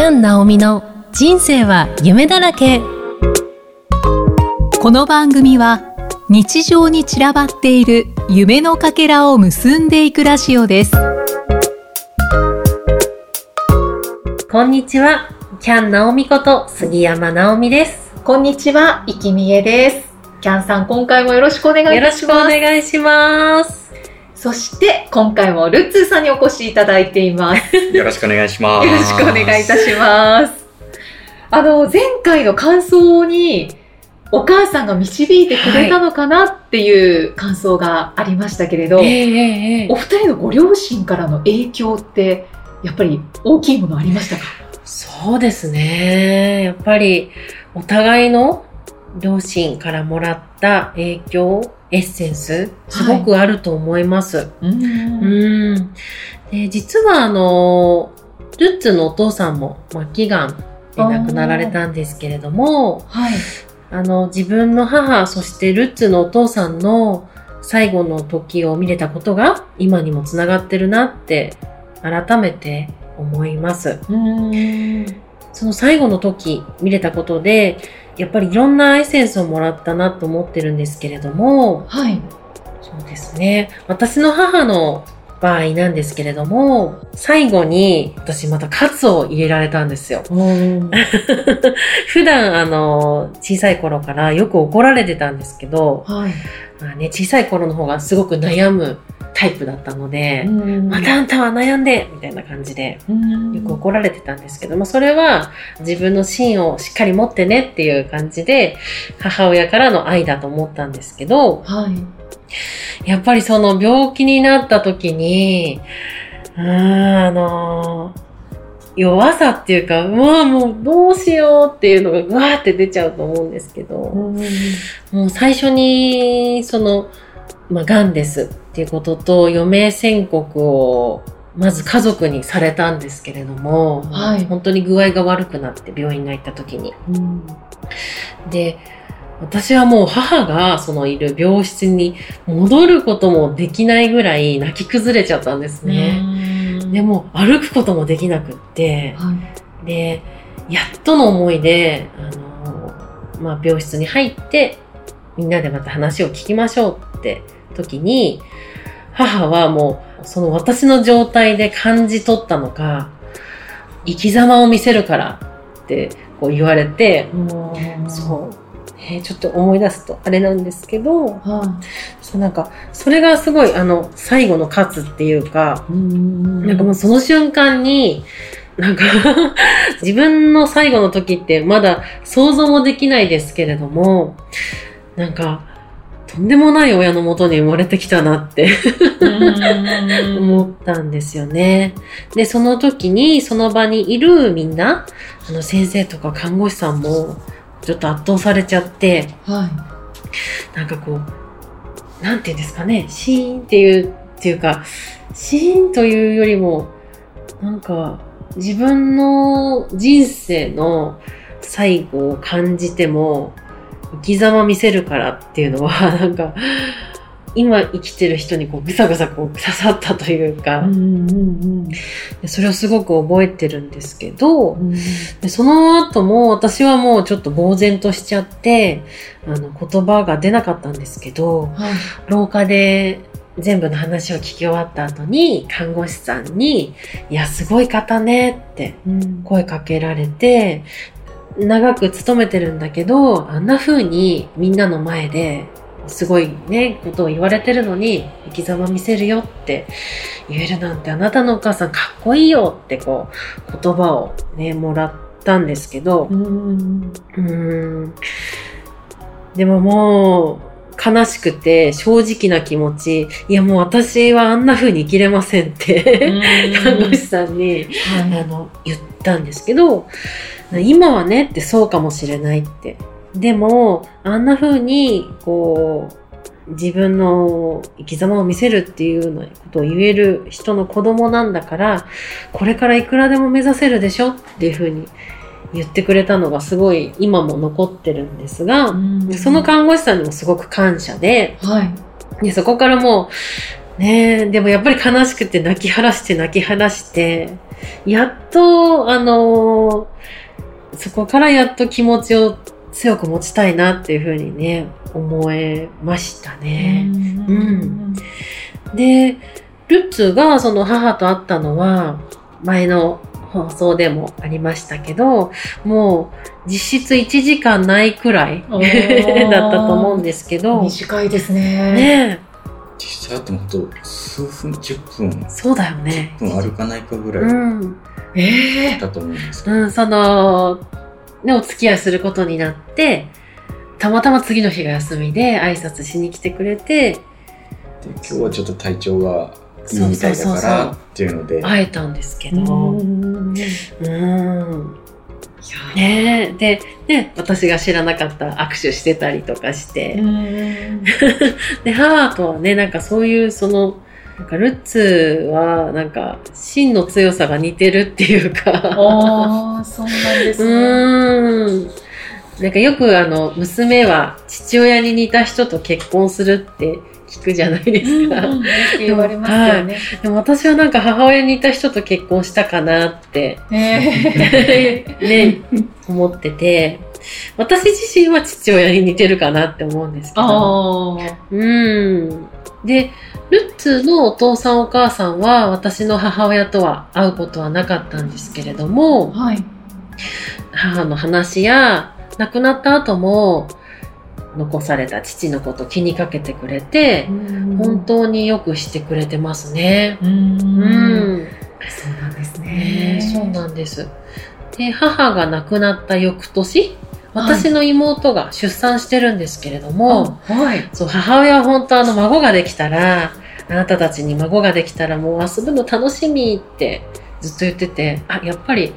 キャン・ナオミの人生は夢だらけ。この番組は日常に散らばっている夢のかけらを結んでいくラジオです。こんにちは。キャン・ナオミこと杉山直美です。こんにちは、いきみえです。キャンさん今回もよろしくお願いいよろしくお願いしますそして今回もルッツーさんにお越しいただいていますよろしくお願いします。よろしくお願いいたします。あの、前回の感想に、お母さんが導いてくれたのかなっていう感想がありましたけれど、ええええお二人のご両親からの影響って、やっぱり大きいものありましたか？そうですね。やっぱり、お互いの両親からもらった影響、エッセンス、すごくあると思います。うんうん。で、実はあの、ルッツのお父さんも末期がんで亡くなられたんですけれども、はい。あの、自分の母、そしてルッツのお父さんの最後の時を見れたことが今にもつながってるなって改めて思います。うん。その最後の時見れたことで、やっぱりいろんなエッセンスをもらったなと思ってるんですけれども、はい。そうですね。私の母の場合なんですけれども、最後に私またカツを入れられたんですよ。普段あの、小さい頃からよく怒られてたんですけど、はい。まあね、小さい頃の方がすごく悩むタイプだったので、ままたあんたは悩んでみたいな感じで、うん。よく怒られてたんですけども、それは自分の芯をしっかり持ってねっていう感じで、母親からの愛だと思ったんですけど、はい。やっぱりその病気になった時に、うーん、あの弱さっていうか、うわもうどうしようっていうのがぐわーって出ちゃうと思うんですけど、もう最初に、その、まあ、癌ですっていうことと、余命宣告を、まず家族にされたんですけれども、はい本当に具合が悪くなって病院が行った時に。うんで、私はもう母がそのいる病室に戻ることもできないぐらい泣き崩れちゃったんですね。でも歩くこともできなくって、はい。で、やっとの思いで、あの、まあ、病室に入って、みんなでまた話を聞きましょうって時に、母はもう、その私の状態で感じ取ったのか、生き様を見せるからってこう言われて、そう。えーちょっと思い出すとあれなんですけど、はそうなんか、それがすごい、あの、最後の勝つっていうか、い。うんなんかもうその瞬間に、なんか 自分の最後の時ってまだ想像もできないですけれども、なんか、とんでもない親のもとに生まれてきたなって思ったんですよね。で、その時にその場にいるみんな、あの先生とか看護師さんもちょっと圧倒されちゃって、はなんかこう、なんていうんですかね、シーンっていう、っていうか、シーンというよりも、なんか、自分の人生の最後を感じても、生き様見せるからっていうのは、なんか、今生きてる人にこうぐさぐさこう刺さったというか、でそれをすごく覚えてるんですけど、でその後も私はもうちょっと呆然としちゃって、あの言葉が出なかったんですけど、はい。廊下で全部の話を聞き終わった後に看護師さんに、いや、すごい方ねって声かけられて、長く勤めてるんだけど、あんな風にみんなの前ですごいね、ことを言われてるのに、生き様見せるよって言えるなんて、あなたのお母さんかっこいいよってこう、言葉をね、もらったんですけど、うーん。でももう、悲しくて、正直な気持ち、いやもう私はあんな風に生きれませんって、看護師さんに、あの、言ったんですけど、今はねってそうかもしれないって。でも、あんな風に、こう、自分の生き様を見せるっていうようなことを言える人の子供なんだから、これからいくらでも目指せるでしょっていう風に言ってくれたのがすごい今も残ってるんですが、その看護師さんにもすごく感謝で、はい。でそこからもねえ、でもやっぱり悲しくて泣き晴らして泣き晴らして、やっと、あのそこからやっと気持ちを強く持ちたいなっていうふうにね、思えましたね。うん。で、ルッツがその母と会ったのは、前の放送でもありましたけど、もう実質1時間ないくらい だったと思うんですけど、短いですね。ね。え実際だって本当数分、10分、そうだよね。10分歩かないかぐうらいん。ええだと思うんですけど、うん、その、ね、お付き合いすることになって、たまたま次の日が休みで挨拶しに来てくれて、で今日はちょっと体調がいいみたいだからっていうので、会えたんですけど、うんうん。ねえ。で、ね、私が知らなかった握手してたりとかして、うん で、母とはね、なんかそういう、その、なんかルッツは、なんか、芯の強さが似てるっていうか、ああ、そうなんですうね。ーん。なんかよくあの、娘は父親に似た人と結婚するって聞くじゃないですか。うんうん言われますよね。でも私はなんか母親に似た人と結婚したかなって、え ね、思ってて、私自身は父親に似てるかなって思うんですけど。うん。で、ルッツのお父さんお母さんは私の母親とは会うことはなかったんですけれども、はい。母の話や亡くなった後も残された父のこと気にかけてくれて、本当によくしてくれてますね。う。うんん。そうなんですねね。そうなんです。で、母が亡くなった翌年、私の妹が出産してるんですけれども、あはい。そう、母親は本当あの孫ができたら、あなたたちに孫ができたらもう遊ぶの楽しみってずっと言ってて、あ、やっぱり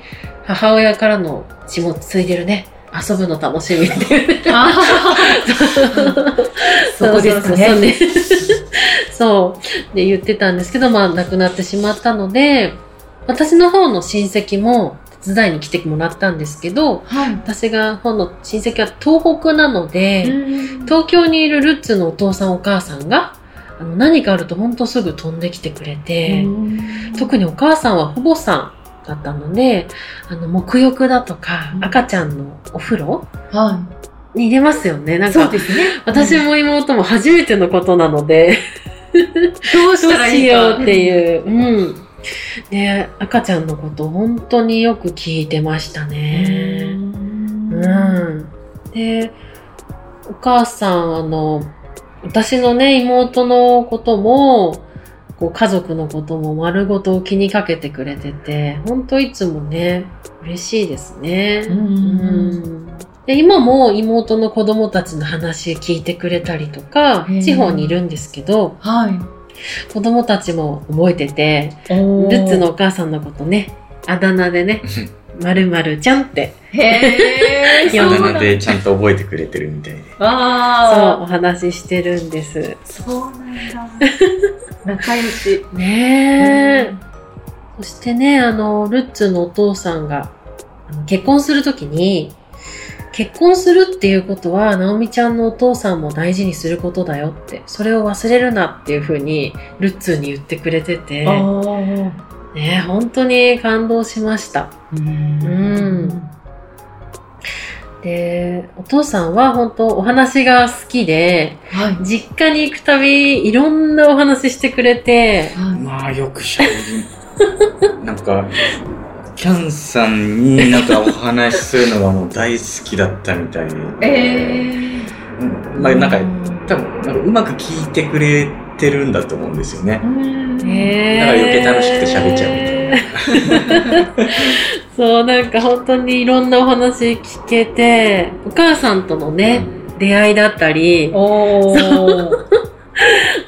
母親からの血もついてるね。遊ぶの楽しみって言って。あ そこですね。そう。で言ってたんですけど、まあ亡くなってしまったので、私の方の親戚も手伝いに来てもらったんですけど、はい。私が方の親戚は東北なので、東京にいるルッツのお父さんお母さんが、あの何かあると本当すぐ飛んできてくれて、特にお母さんは保母さんだったので、あの、沐浴だとかう、ん赤ちゃんのお風呂はに入れますよね。ない。んか、そうですね。私も妹も初めてのことなので、どうしたらいしいかようっていう。うん。で、赤ちゃんのこと本当によく聞いてましたね。うん。で、お母さん、あの、私のね、妹のことも、こう家族のことも丸ごと気にかけてくれてて、本当いつもね、嬉しいですね。うんうんで今も妹の子供たちの話聞いてくれたりとか地方にいるんですけど、はい。子供たちも覚えてて、ルルッツのお母さんのことね、あだ名でね、まるまるちゃんって、へー、い やそうなのでちゃんと覚えてくれてるみたいで。そう、あお話ししてるんです。あ、そうなんだ。仲良し。ねえ。そしてね、あの、ルッツのお父さんが、結婚するときに、結婚するっていうことは、ナオミちゃんのお父さんも大事にすることだよって、それを忘れるなっていうふうに、ルッツに言ってくれてて、あね、本当に感動しました。ううんで、お父さんは本当お話が好きで、はい。実家に行くたび、いろんなお話してくれて、はいまあよくしゃべり、なんか、キャンさんになんかお話しするのがもう大好きだったみたいで。えうんまあなんか、多分なんかうまく聞いてくれてるんだと思うんですよね。ー。へーだから余計楽しくて喋っちゃうみたいな。そう、なんか本当にいろんなお話聞けて、お母さんとのね、出会いだったり、おー。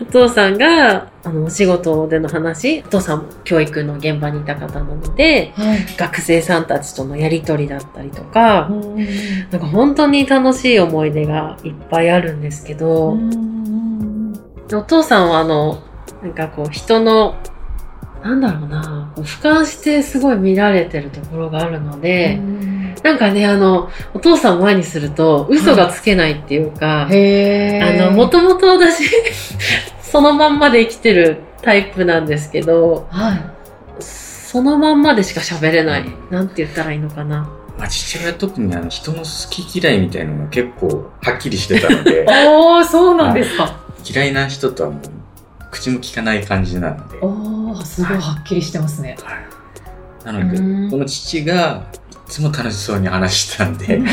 お父さんが、あの、お仕事での話、お父さんも教育の現場にいた方なので、はい。学生さんたちとのやりとりだったりとか、うんなんか本当に楽しい思い出がいっぱいあるんですけど、お父さんはあの、なんかこう人の、なんだろうな、こう俯瞰してすごい見られてるところがあるので、なんかね、あの、お父さんを前にすると嘘がつけないっていうか、へー。あの、もともと私、そのまんまで生きてるタイプなんですけど、はい。そのまんまでしか喋れない。なんて言ったらいいのかな。まあ、父親は特にあの人の好き嫌いみたいなのが結構はっきりしてたので、ああ、そうなんですか。嫌いな人とはもう口も聞かない感じなので。おお、すごいはっきりしてますね。はいなので、うんこの父がいつも楽しそうに話してたんで、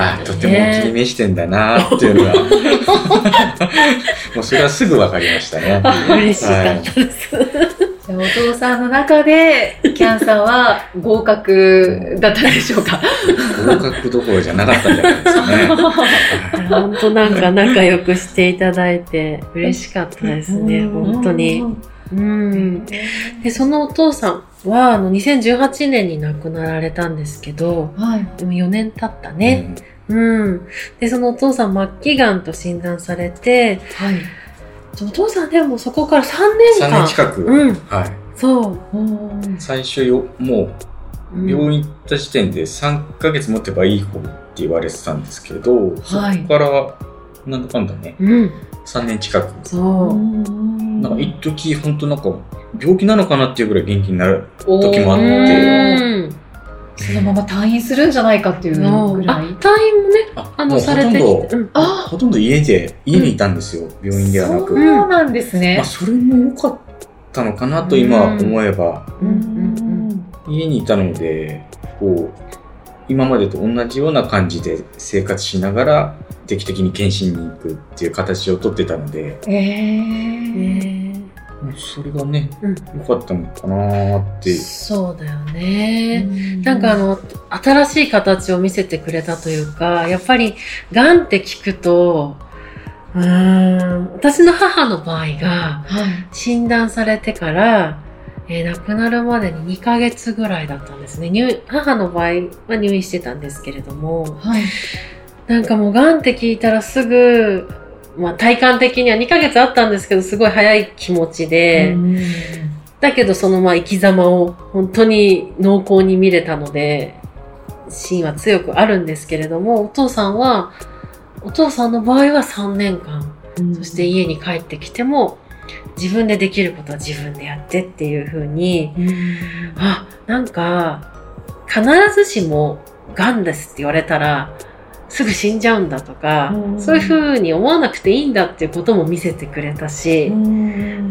あとてもお気に召してんだなっていうのが、もうそれはすぐ分かりましたね。嬉しかったです。じゃあお父さんの中で、キャンさんは合格だったんでしょうか？合格どころじゃなかったんじゃないですかね。本当なんか仲良くしていただいて嬉しかったですね、本当に。うん。で、そのお父さんは、あの、2018年に亡くなられたんですけど、はい。でも4年経ったね。うん。で、そのお父さん末期がんと診断されて、はい。お父さんでもそこから3年3間。年近く、うん。はい。そう。最初よ、もう、うん病院行った時点で3ヶ月持てばいい方って言われてたんですけど、はいそこから、なんだかんだね、うん。3年近く。そう。なんか一時本当なんか病気なのかなっていうぐらい元気になる時もあっうて、ん。そのまま退院するんじゃないかっていうぐらあ、い。退院もね、ああの、されてきとんどて。うんあほとんど家で家にいたんですよ、病院ではなそく、うなんですねまあ、。それも良かったのかなと今思えば、うんうん家にいたのでこう今までと同じような感じで生活しながら定期的に検診に行くっていう形をとってたのでええ。ねもうそれがねうん良かったのかなってそうだよね。なんかあの、新しい形を見せてくれたというか、やっぱり、癌って聞くと、うーん、私の母の場合が、はい。診断されてから、えー亡くなるまでに2ヶ月ぐらいだったんですね。入母の場合は入院してたんですけれども、はい。なんかもう癌って聞いたらすぐ、まあ体感的には2ヶ月あったんですけど、すごい早い気持ちで、だけどそのまあ生き様を本当に濃厚に見れたので、芯は強くあるんですけれども、お父さんは、お父さんの場合は3年間、そして家に帰ってきても、自分でできることは自分でやってっていう風に、あ、なんか、必ずしも癌ですって言われたら、すぐ死んじゃうんだとか、うんそういう風に思わなくていいんだっていうことも見せてくれたし、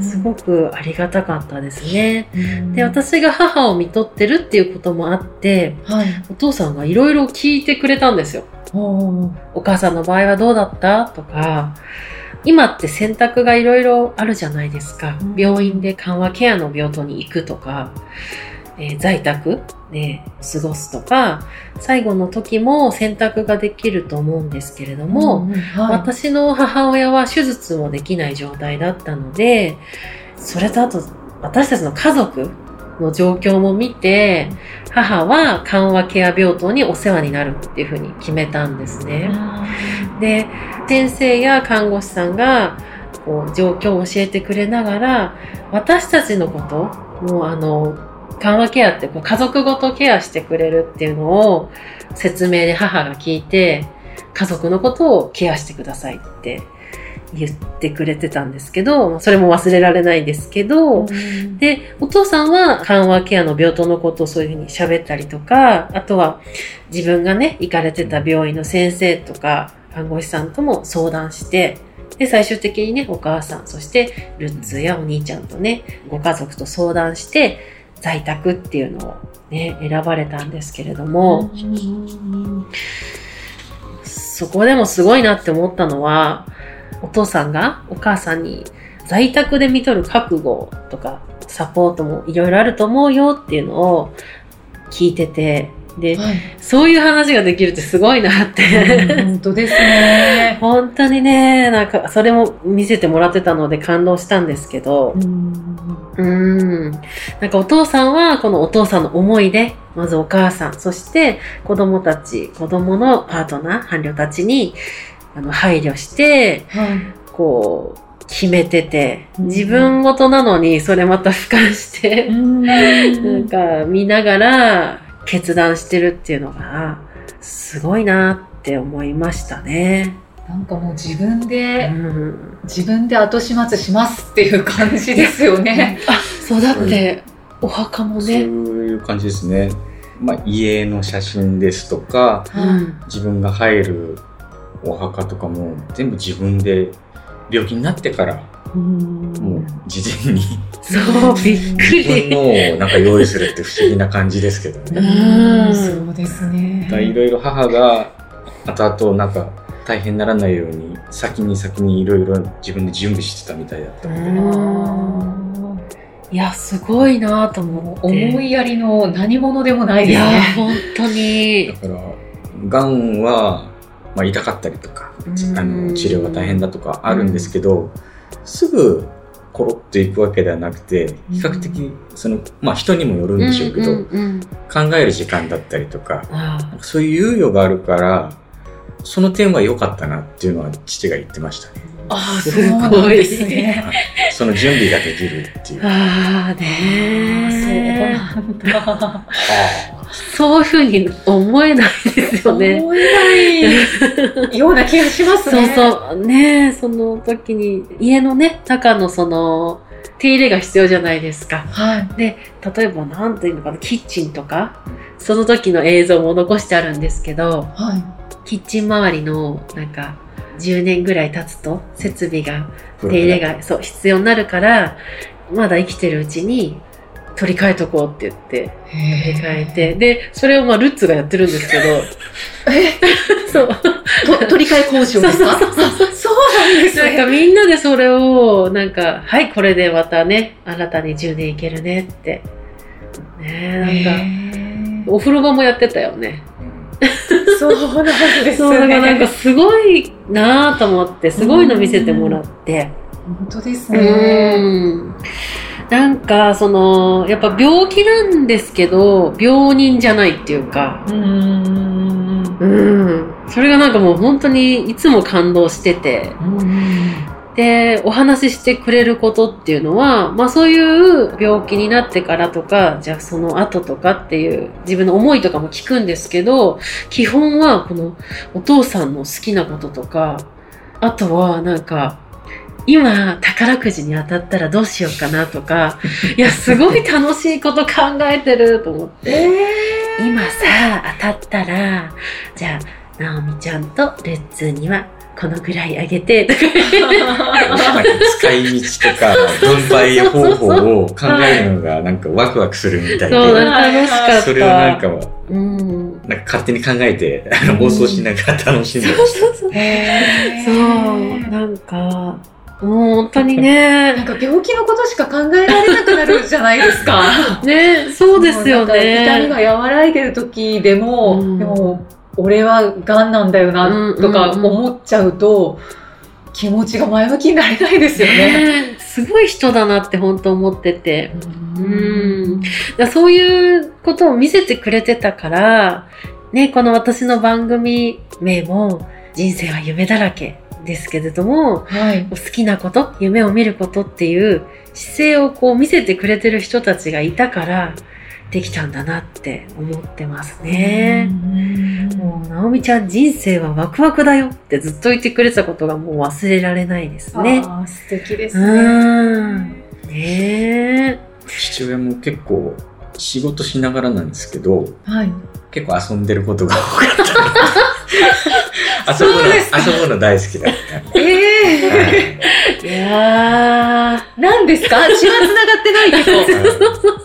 すごくありがたかったですね。で、私が母を見とってるっていうこともあって、はい。お父さんがいろいろ聞いてくれたんですよ。おお母さんの場合はどうだったとか、今って選択がいろいろあるじゃないですかうん。病院で緩和ケアの病棟に行くとか、えー在宅で過ごすとか、最後の時も選択ができると思うんですけれども、は私の母親は手術もできない状態だったので、それとあと私たちの家族の状況も見て、母は緩和ケア病棟にお世話になるっていうふうに決めたんですね。で、先生や看護師さんがこう状況を教えてくれながら、私たちのこと、もうあの、緩和ケアってこう家族ごとケアしてくれるっていうのを説明で母が聞いて、家族のことをケアしてくださいって言ってくれてたんですけど、それも忘れられないですけど、で、お父さんは緩和ケアの病棟のことをそういうふうに喋ったりとか、あとは自分がね、行かれてた病院の先生とか、看護師さんとも相談して、で、最終的にね、お母さん、そしてルッツーやお兄ちゃんとね、ご家族と相談して、在宅っていうのをね、選ばれたんですけれども、そこでもすごいなって思ったのは、お父さんがお母さんに在宅で見とる覚悟とかサポートもいろいろあると思うよっていうのを聞いてて、で、はい。そういう話ができるってすごいなって。本当ですね。本当にね、なんかそれも見せてもらってたので感動したんですけど、うーん。なんかお父さんはこのお父さんの思いで、まずお母さん、そして子供たち、子供のパートナー、伴侶たちにあの配慮して、はい。こう、決めてて、うん自分ごとなのにそれまた俯瞰して、なんか見ながら決断してるっていうのが、すごいなって思いましたね。なんかもう自分うで、ん。自分で後始末しますっていう感じですよね。あそうだってお墓もそうね、いう感じですね。まあ、家の写真ですとか、うん。自分が入るお墓とかも全部自分で病気になってからもう事前にそうびっく自分りのをなんか用意するって不思議な感じですけどね。うん。そうですね。いろいろ母が後々なんか大変にならないように先に先にいろいろ自分で準備してたみたいだったので、いやすごいなと思って思いやりの何者でもないですいやね。本当に。だからがんは、まあ、痛かったりとかうん。あの治療が大変だとかあるんですけど、すぐコロッといくわけではなくて比較的その、まあ、人にもよるんでしょうけど、うんうんうん考える時間だったりとかあそういう猶予があるからその点は良かったなっていうのは父が言ってましたね。あすごいですね。その準備ができるっていう。あーそうねなんだ。そういうふうに思えないですよね。思えないような気がしますそうね。そう。ねその時に、家のね、中のその、手入れが必要じゃないですか。はい。で、例えば、なんていうのかな、キッチンとか、その時の映像も残してあるんですけど、はい。キッチン周りの、なんか、10年ぐらい経つと、設備が、手入れが、そう、必要になるから、まだ生きてるうちに、取り替えとこうって言って、取り替えて、で、それをまあ、ルッツがやってるんですけど、そう。と取り替え交渉ですか？そうなんですなんかね。みんなでそれを、なんか、はい、これでまたね、新たに10年いけるねって。ねなんか、お風呂場もやってたよね。そうなんですね。そう、だからなんかすごいなぁと思って、すごいの見せてもらって。本当ですうね。ん。なんか、その、やっぱ病気なんですけど、病人じゃないっていうか、うん。うん。それがなんかもう本当にいつも感動してて、で、お話ししてくれることっていうのは、まあそういう病気になってからとか、じゃあその後とかっていう自分の思いとかも聞くんですけど、基本はこのお父さんの好きなこととか、あとはなんか、今宝くじに当たったらどうしようかなとか、いや、すごい楽しいこと考えてると思って。え今さ、当たったら、じゃあ、なおみちゃんとルッツーにはこのぐらいあげて、とか使い道とか分配方法を考えるのがなんかワクワクするみたいそう、で、楽しかった。それをなんかうん。なんか勝手に考えてあの妄想しながら楽しんでました。そうそう。そう、なんか、もう本当にねなん、か病気のことしか考えられなくなるじゃないですか。ね、そうですよもうなんか痛みね。が和らいでる時でも、うんでも、俺は癌なんだよな、とか思っちゃうと、気持ちが前向きになれないですよね。ねすごい人だなって本当思ってて。うんだそういうことを見せてくれてたから、ね、この私の番組名も、人生は夢だらけですけれども、はい。好きなこと、夢を見ることっていう姿勢をこう見せてくれてる人たちがいたから、できたんだなって思ってますね。もう、なおみちゃん人生はワクワクだよってずっと言ってくれたことがもう忘れられないですね。あー素敵ですうね。ん。ね父親も結構仕事しながらなんですけど、はい。結構遊んでることが多かった。遊ぶの、遊ぶの大好きだった。ええはいえ。いや何ですか？血は繋がってないけど。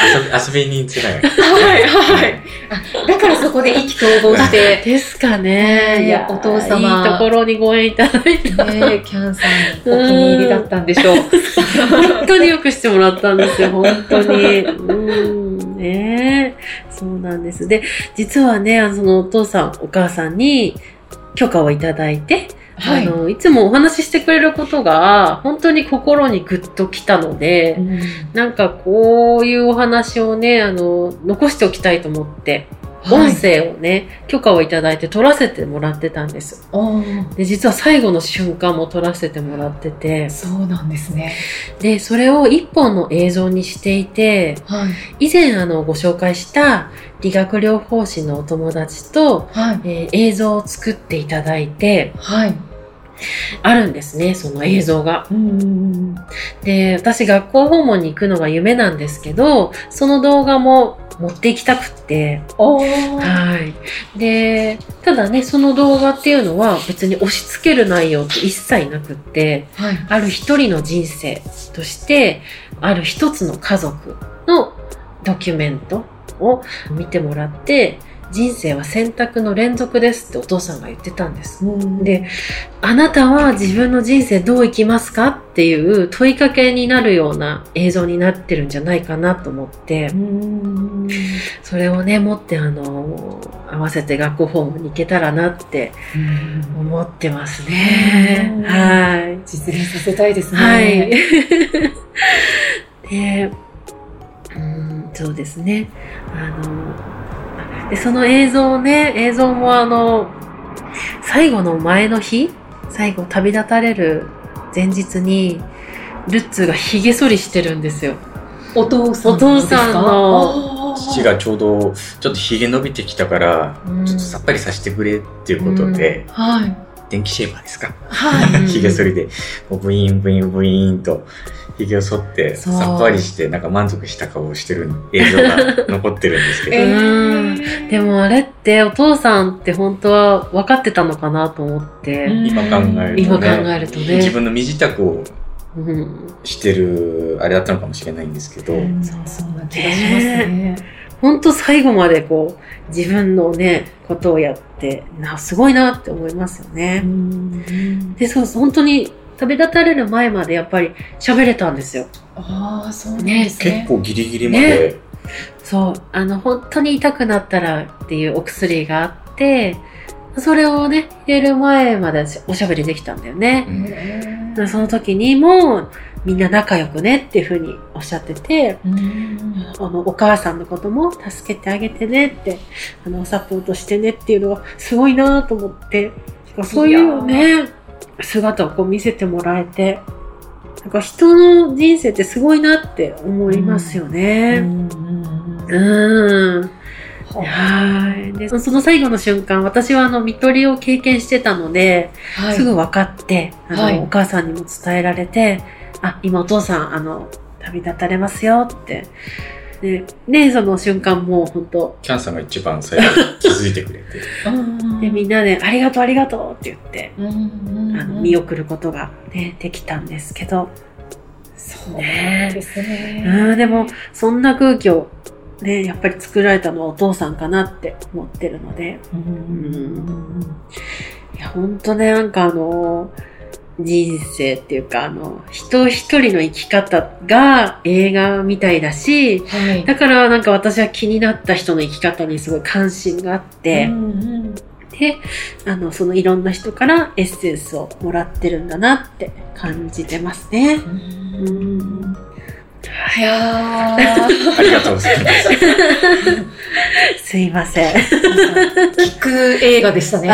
遊び遊びにつながる。はい、はい。あだからそこで意気投合しー。て、ですかね。いやお父様いいところにご縁いただいた。ね、キャンさんお気に入りだったんでしょう。本当によくしてもらったんですよ、本当に。うん、ねえそうなんです。で、実はね、そのお父さん、お母さんに許可をいただいて、はいあの、いつもお話ししてくれることが、本当に心にグッときたので、なんかこういうお話をね、あの、残しておきたいと思って、音声をね、許可をいただいて撮らせてもらってたんです。で、実は最後の瞬間も撮らせてもらってて、そうなんですね。で、それを一本の映像にしていて、はい。以前あのご紹介した理学療法士のお友達と、はい。えー映像を作っていただいて、はい。あるんですね、その映像が。うん。で、私学校訪問に行くのが夢なんですけど、その動画も持って行きたくって、おー。はい。で、ただね、その動画っていうのは別に押し付ける内容って一切なくって、はい。ある一人の人生として、ある一つの家族のドキュメントを見てもらって、人生は選択の連続ですってお父さんが言ってたんです。で、あなたは自分の人生どう生きますかっていう問いかけになるような映像になってるんじゃないかなと思ってう、ん。それをね、持ってあの、合わせて学校訪問に行けたらなって思ってますね。うんはい。実現させたいですね。はい。で、うん、そうですね。あの、でその映像をね、映像もあの、最後の前の日、最後旅立たれる前日に、ルッツーが髭剃りしてるんですよ。お父さんお父さんの父がちょうどちょっとひげ伸びてきたから、うんちょっとさっぱりさせてくれっていうことで、あーはい。電気シェーバーですか？はい。うんひげ剃りで、こうブイーンブイーンブイーンと、ひげを剃って、さっぱりして、なんか満足した顔をしてる映像が残ってるんですけど、えうんー。でもあれってお父さんって本当は分かってたのかなと思って、うん。今考えると今考ね、えるとね。自分の身支度をうんしてる、あれだったのかもしれないんですけど、うん。そうそんな気がしますね。本当最後までこう、自分のね、ことをやって、な、すごいなって思いますよね。で、そう、本当に旅立たれる前までやっぱり喋れたんですよ。ああ、そうなんですね。結構ギリギリまで、そう、あの、本当に痛くなったらっていうお薬があって、それをね、入れる前までおしゃべりできたんだよね。その時にも、みんな仲良くねっていうふうにおっしゃってて、ーうん。あの、お母さんのことも助けてあげてねって、あの、サポートしてねっていうのはすごいなと思って、そういうね、姿をこう見せてもらえて、なんか人の人生ってすごいなって思いますようね。んうんはい。で、その最後の瞬間、私はあの、見取りを経験してたので、はいすぐ分かって、あの、はいお母さんにも伝えられて、あ、今お父さん、あの、旅立たれますよって。で、ね、その瞬間もう本当。キャンさんが一番最後に気づいてくれて、う んで、みんなで、ありがとう、ありがとうって言って、あの、見送ることがね、できたんですけど、そうですね。うん、でも、そんな空気を、ね、やっぱり作られたのはお父さんかなって思ってるので、うんいや、ほんとね、なんかあの、人生っていうか、あの、人一人の生き方が映画みたいだし、はい。だからなんか私は気になった人の生き方にすごい関心があって、うんうんで、あの、そのいろんな人からエッセンスをもらってるんだなって感じてますね。うんいやーありがとうございます。すいません。聞く映画でしたね。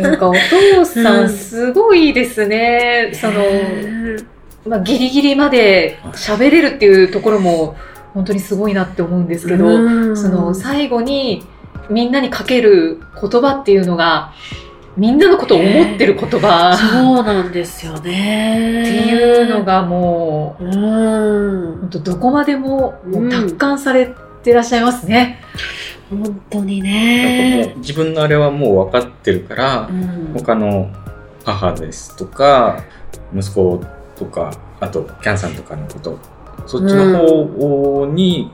なんかお父さうんんすごいですね。その、まあ、ギリギリまで喋れるっていうところも本当にすごいなって思うんですけど、うんその最後にみんなにかける言葉っていうのがみんなのことを思ってる言葉そうなんですよね。っていうの、がもううん。本当どこまでももうんう達観されてらっしゃいますね。本当にね自分のあれはもう分かってるからう、ん他の母ですとか、息子とか、あとキャンさんとかのこと、そっちの方に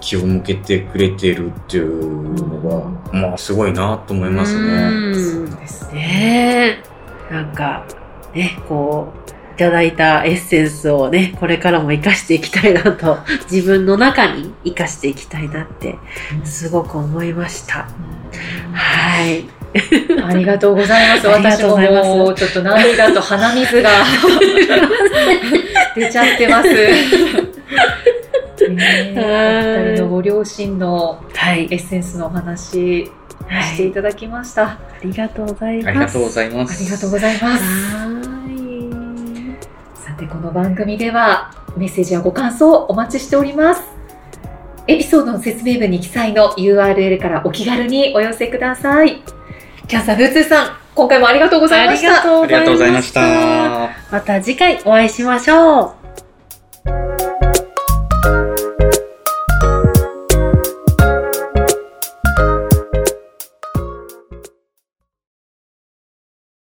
気を向けてくれてるっていうのが、まあすごいなと思いますうね。んそうですねえ。なんか、ね、こう、いただいたエッセンスをね、これからも活かしていきたいなと、自分の中に活かしていきたいなって、すごく思いました。はい。ありがとうございます。ありが私もとうございますもうちょっと涙と鼻水が 出ちゃってます。お二人のご両親のはい。エッセンスのお話していただきました。ありがとうございます。ありがとうございまあす。りがとうございます。はさて、この番組ではメッセージやご感想お待ちしております。エピソードの説明文に記載の URL からお気軽にお寄せください。キャンサーフーツーさん、今回もありがとうございました。ありがとうありがとうございました。また次回お会いしましょう。